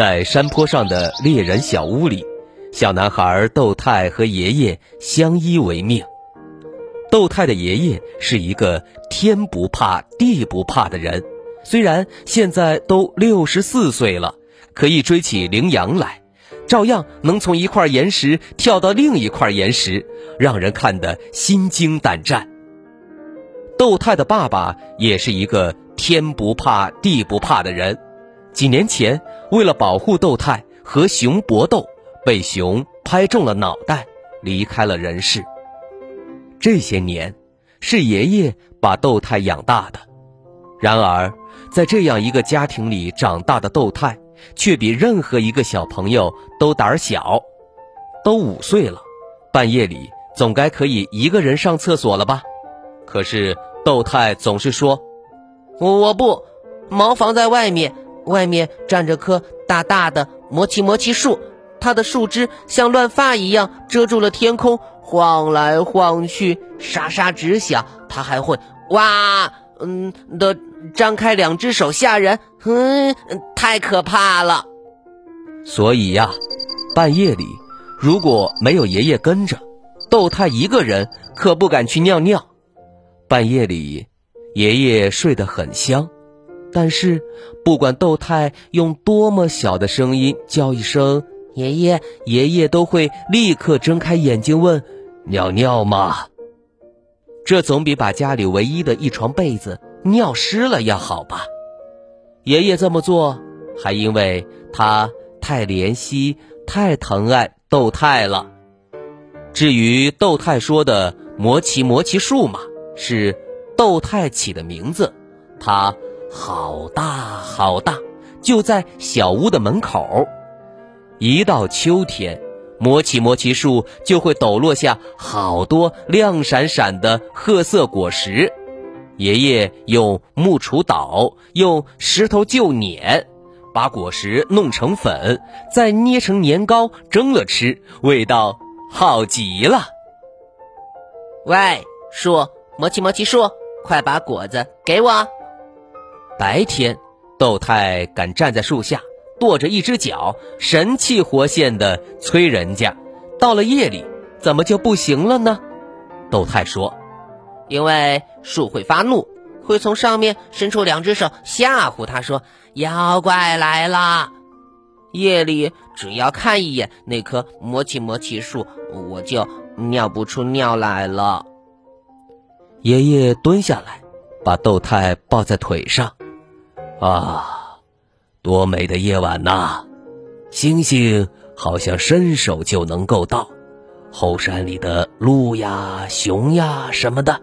在山坡上的猎人小屋里，小男孩窦太和爷爷相依为命。窦太的爷爷是一个天不怕地不怕的人，虽然现在都六十四岁了，可以追起羚羊来，照样能从一块岩石跳到另一块岩石，让人看得心惊胆战。窦太的爸爸也是一个天不怕地不怕的人。几年前，为了保护豆太和熊搏斗，被熊拍中了脑袋，离开了人世。这些年，是爷爷把豆太养大的。然而，在这样一个家庭里长大的豆太，却比任何一个小朋友都胆小。都五岁了，半夜里总该可以一个人上厕所了吧？可是豆太总是说：“我我不，茅房在外面。”外面站着棵大大的魔奇魔奇树，它的树枝像乱发一样遮住了天空，晃来晃去，沙沙直响。它还会哇，嗯的张开两只手吓人，嗯，太可怕了。所以呀，半夜里如果没有爷爷跟着，豆太一个人可不敢去尿尿。半夜里，爷爷睡得很香。但是，不管豆太用多么小的声音叫一声“爷爷”，爷爷都会立刻睁开眼睛问：“尿尿吗？”这总比把家里唯一的一床被子尿湿了要好吧？爷爷这么做，还因为他太怜惜、太疼爱豆太了。至于豆太说的“魔奇魔奇树”嘛，是豆太起的名字，他。好大好大，就在小屋的门口。一到秋天，魔奇魔奇树就会抖落下好多亮闪闪的褐色果实。爷爷用木锄捣，用石头臼碾，把果实弄成粉，再捏成年糕蒸了吃，味道好极了。喂，树，魔奇魔奇树，快把果子给我！白天，豆太敢站在树下，跺着一只脚，神气活现的催人家；到了夜里，怎么就不行了呢？豆太说：“因为树会发怒，会从上面伸出两只手吓唬他，说妖怪来了。夜里只要看一眼那棵魔奇魔奇树，我就尿不出尿来了。”爷爷蹲下来，把豆太抱在腿上。啊，多美的夜晚呐！星星好像伸手就能够到，后山里的鹿呀、熊呀什么的，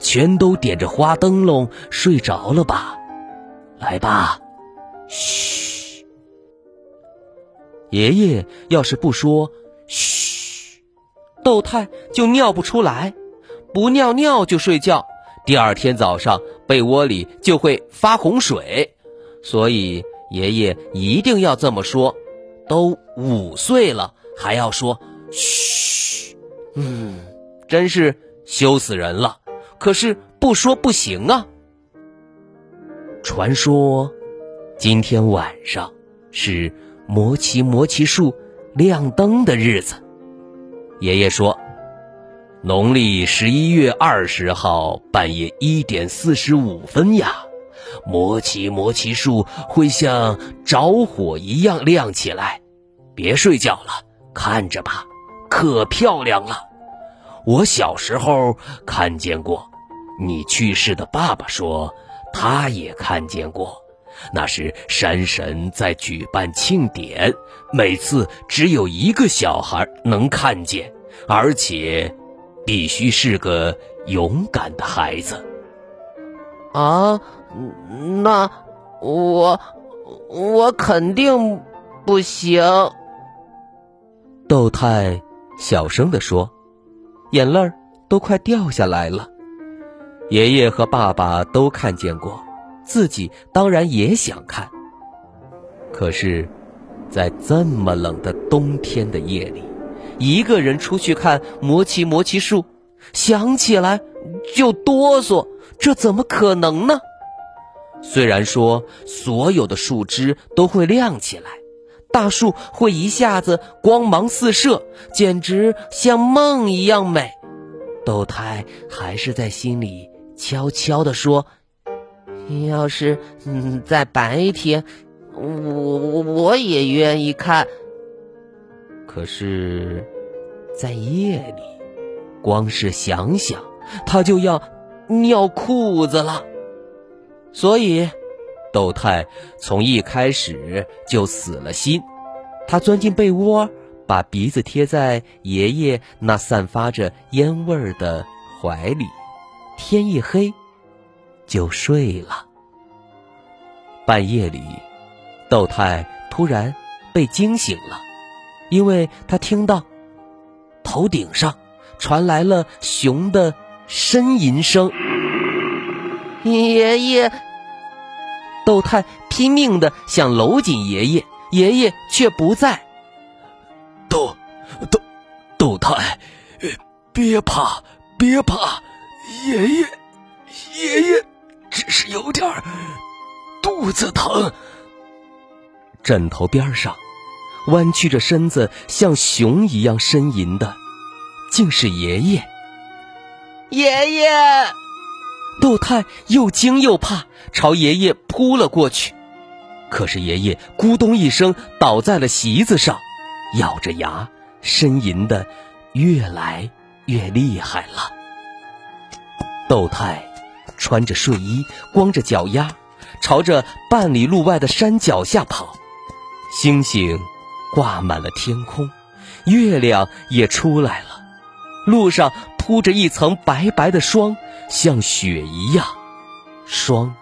全都点着花灯笼睡着了吧？来吧，嘘！爷爷要是不说嘘，豆太就尿不出来，不尿尿就睡觉，第二天早上被窝里就会发洪水。所以爷爷一定要这么说，都五岁了还要说嘘，嗯，真是羞死人了。可是不说不行啊。传说今天晚上是魔奇魔奇树亮灯的日子。爷爷说，农历十一月二十号半夜一点四十五分呀。魔奇魔奇树会像着火一样亮起来，别睡觉了，看着吧，可漂亮了。我小时候看见过，你去世的爸爸说他也看见过。那是山神在举办庆典，每次只有一个小孩能看见，而且必须是个勇敢的孩子。啊，那我我肯定不行。窦太小声地说，眼泪都快掉下来了。爷爷和爸爸都看见过，自己当然也想看。可是，在这么冷的冬天的夜里，一个人出去看魔奇魔奇树，想起来就哆嗦，这怎么可能呢？虽然说所有的树枝都会亮起来，大树会一下子光芒四射，简直像梦一样美，窦太还是在心里悄悄地说：“要是嗯在白天，我我我也愿意看。可是，在夜里，光是想想，他就要尿裤子了。”所以，窦太从一开始就死了心。他钻进被窝，把鼻子贴在爷爷那散发着烟味儿的怀里。天一黑，就睡了。半夜里，窦太突然被惊醒了，因为他听到头顶上传来了熊的呻吟声。爷爷。窦太拼命的想搂紧爷爷，爷爷却不在。窦窦窦太，别怕，别怕，爷爷爷爷只是有点肚子疼。枕头边上，弯曲着身子像熊一样呻吟的，竟是爷爷。爷爷。窦太又惊又怕，朝爷爷扑了过去。可是爷爷咕咚一声倒在了席子上，咬着牙呻吟的越来越厉害了。窦太穿着睡衣，光着脚丫，朝着半里路外的山脚下跑。星星挂满了天空，月亮也出来了，路上铺着一层白白的霜。像雪一样，霜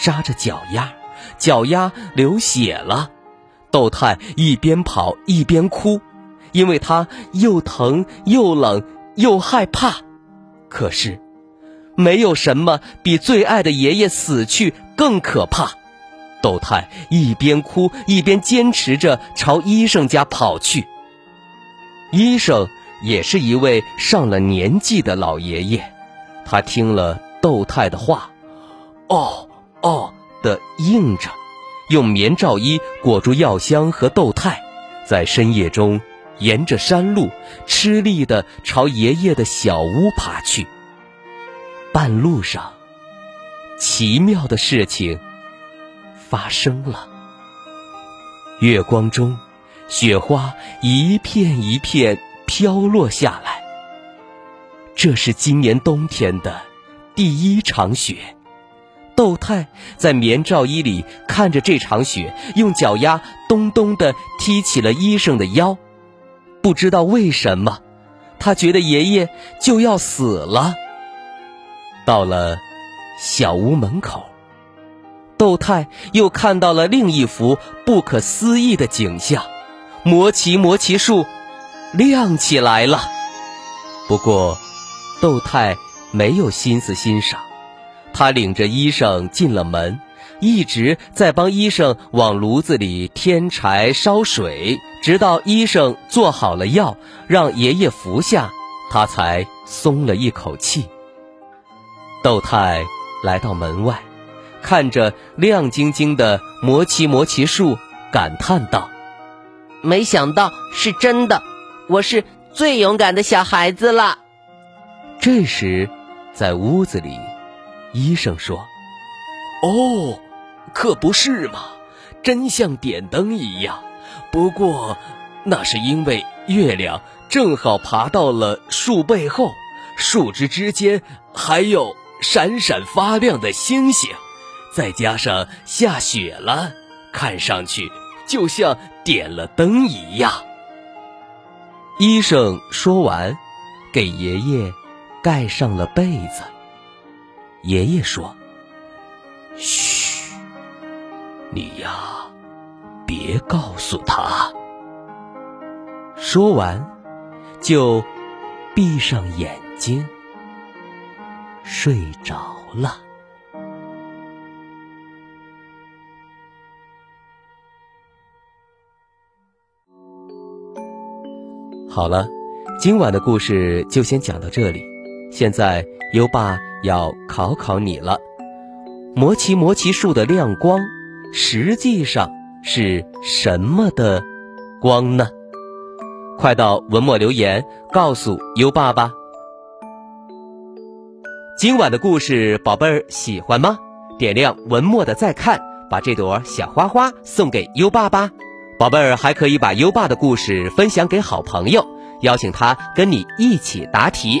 扎着脚丫，脚丫流血了。窦太一边跑一边哭，因为他又疼又冷又害怕。可是，没有什么比最爱的爷爷死去更可怕。窦太一边哭一边坚持着朝医生家跑去。医生也是一位上了年纪的老爷爷。他听了窦太的话，哦哦的应着，用棉罩衣裹住药箱和窦太，在深夜中沿着山路吃力地朝爷爷的小屋爬去。半路上，奇妙的事情发生了。月光中，雪花一片一片飘落下来。这是今年冬天的第一场雪，窦太在棉罩衣里看着这场雪，用脚丫咚咚地踢起了医生的腰。不知道为什么，他觉得爷爷就要死了。到了小屋门口，窦太又看到了另一幅不可思议的景象：魔奇魔奇树亮起来了。不过。窦太没有心思欣赏，他领着医生进了门，一直在帮医生往炉子里添柴烧水，直到医生做好了药，让爷爷服下，他才松了一口气。窦太来到门外，看着亮晶晶的魔奇魔奇树，感叹道：“没想到是真的，我是最勇敢的小孩子了。”这时，在屋子里，医生说：“哦，可不是嘛，真像点灯一样。不过，那是因为月亮正好爬到了树背后，树枝之间还有闪闪发亮的星星，再加上下雪了，看上去就像点了灯一样。”医生说完，给爷爷。盖上了被子。爷爷说：“嘘，你呀，别告诉他。”说完，就闭上眼睛睡着了。好了，今晚的故事就先讲到这里。现在优爸要考考你了：魔奇魔奇树的亮光，实际上是什么的光呢？快到文末留言告诉优爸吧。今晚的故事，宝贝儿喜欢吗？点亮文末的再看，把这朵小花花送给优爸吧。宝贝儿还可以把优爸的故事分享给好朋友，邀请他跟你一起答题。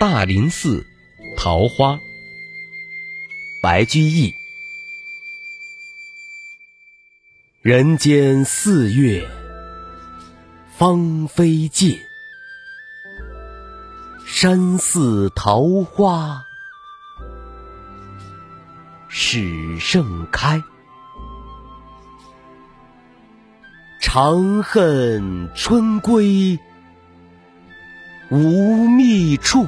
大林寺桃花，白居易。人间四月芳菲尽，山寺桃花始盛开。长恨春归无觅处。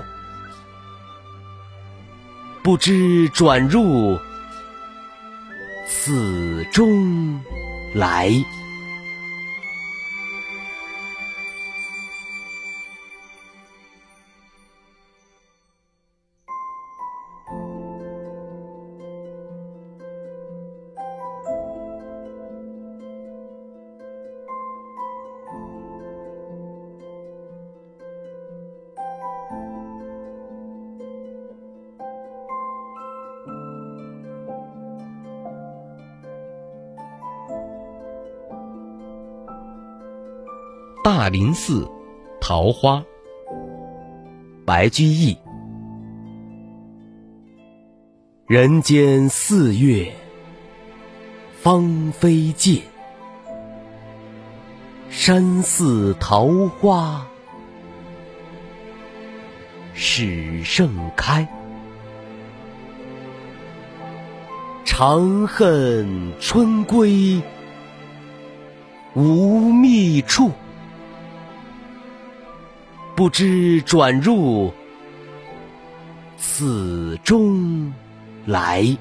不知转入此中来。大林寺桃花，白居易。人间四月芳菲尽，山寺桃花始盛开。长恨春归无觅处。不知转入此中来。